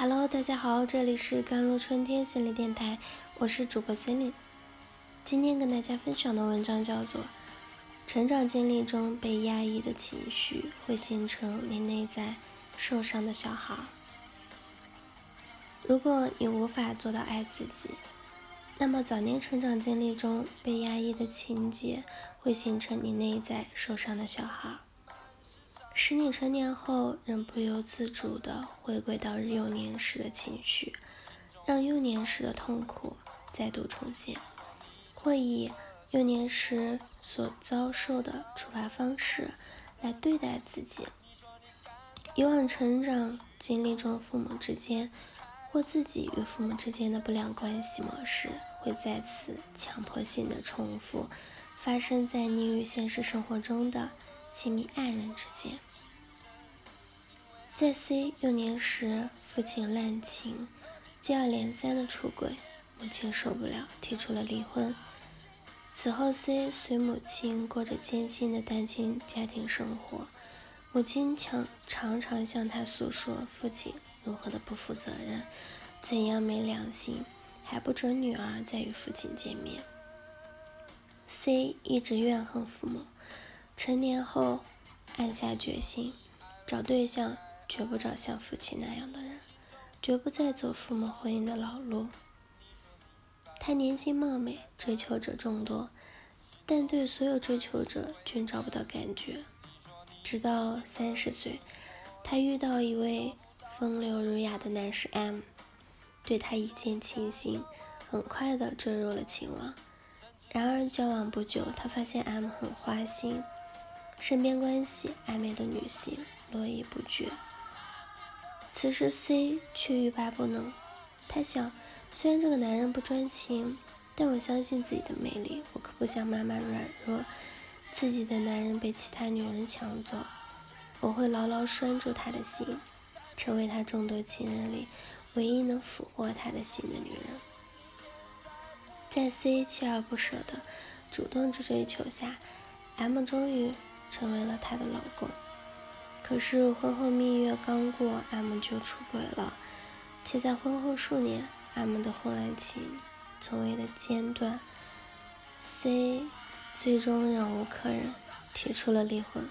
Hello，大家好，这里是甘露春天心理电台，我是主播心灵。今天跟大家分享的文章叫做《成长经历中被压抑的情绪会形成你内在受伤的小孩》。如果你无法做到爱自己，那么早年成长经历中被压抑的情节会形成你内在受伤的小孩。使你成年后仍不由自主地回归到幼年时的情绪，让幼年时的痛苦再度重现，或以幼年时所遭受的处罚方式来对待自己。以往成长经历中父母之间或自己与父母之间的不良关系模式，会再次强迫性的重复发生在你与现实生活中的亲密爱人之间。在 C 幼年时，父亲滥情，接二连三的出轨，母亲受不了，提出了离婚。此后，C 随母亲过着艰辛的单亲家庭生活，母亲常常常向他诉说父亲如何的不负责任，怎样没良心，还不准女儿再与父亲见面。C 一直怨恨父母，成年后暗下决心找对象。绝不找像父亲那样的人，绝不再走父母婚姻的老路。他年轻貌美，追求者众多，但对所有追求者均找不到感觉。直到三十岁，他遇到一位风流儒雅的男士 M，对他一见倾心，很快的坠入了情网。然而交往不久，他发现 M 很花心，身边关系暧昧的女性络绎不绝。此时 C 却欲罢不能。他想，虽然这个男人不专情，但我相信自己的魅力。我可不想妈妈软弱，自己的男人被其他女人抢走。我会牢牢拴住他的心，成为他众多情人里唯一能俘获他的心的女人。在 C 锲而不舍的主动去追求下，M 终于成为了她的老公。可是婚后蜜月刚过，M 就出轨了，且在婚后数年，M 的婚外情从未的间断。C 最终忍无可忍，提出了离婚。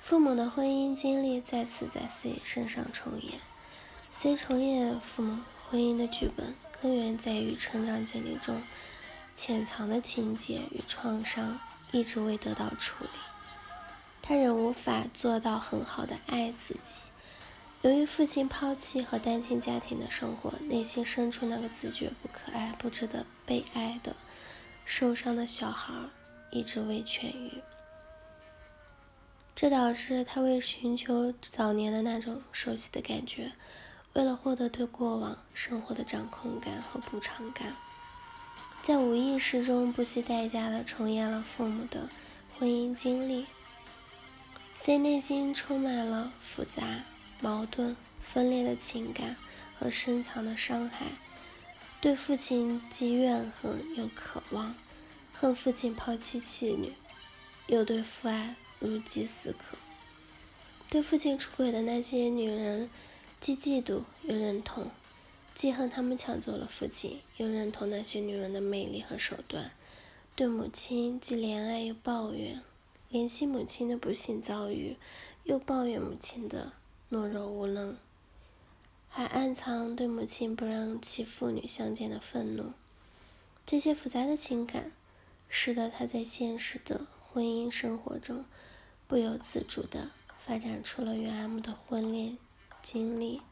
父母的婚姻经历再次在 C 身上重演。C 重演父母婚姻的剧本，根源在于成长经历中潜藏的情节与创伤一直未得到处理。他仍无法做到很好的爱自己。由于父亲抛弃和单亲家庭的生活，内心深处那个自觉不可爱、不值得被爱的受伤的小孩一直未痊愈。这导致他为寻求早年的那种熟悉的感觉，为了获得对过往生活的掌控感和补偿感，在无意识中不惜代价的重演了父母的婚姻经历。C 内心充满了复杂、矛盾、分裂的情感和深藏的伤害，对父亲既怨恨又渴望，恨父亲抛弃妻女，又对父爱如饥似渴。对父亲出轨的那些女人，既嫉妒又认同，既恨他们抢走了父亲，又认同那些女人的魅力和手段。对母亲既怜爱又抱怨。怜惜母亲的不幸遭遇，又抱怨母亲的懦弱无能，还暗藏对母亲不让其父女相见的愤怒。这些复杂的情感，使得他在现实的婚姻生活中，不由自主地发展出了与 M 的婚恋经历。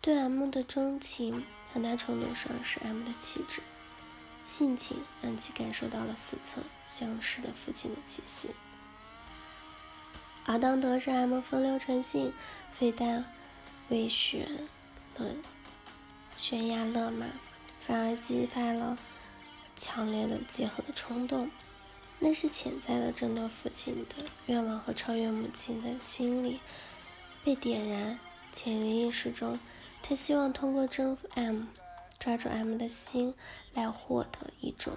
对 M 的钟情，很大程度上是 M 的气质、性情让其感受到了似曾相识的父亲的气息。而当得知 M 风流成性，非但未悬了悬崖勒马，反而激发了强烈的结合的冲动。那是潜在的争夺父亲的愿望和超越母亲的心理被点燃。潜意识中，他希望通过征服 M，抓住 M 的心，来获得一种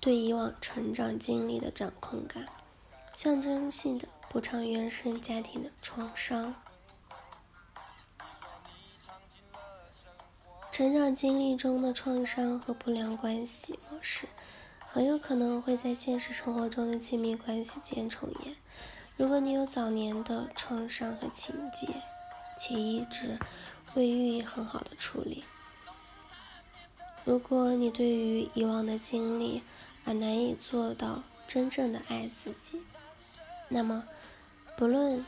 对以往成长经历的掌控感，象征性的。补偿原生家庭的创伤。成长经历中的创伤和不良关系模式，很有可能会在现实生活中的亲密关系间重演。如果你有早年的创伤和情节，且一直未予以很好的处理，如果你对于以往的经历而难以做到真正的爱自己，那么不论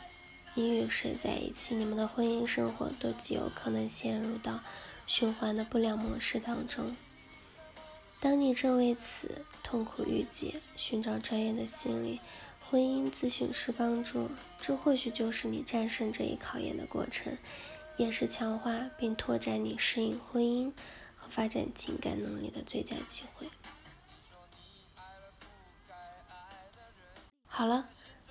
你与谁在一起，你们的婚姻生活都极有可能陷入到。循环的不良模式当中，当你正为此痛苦欲解，寻找专业的心理婚姻咨询师帮助，这或许就是你战胜这一考验的过程，也是强化并拓展你适应婚姻和发展情感能力的最佳机会。好了，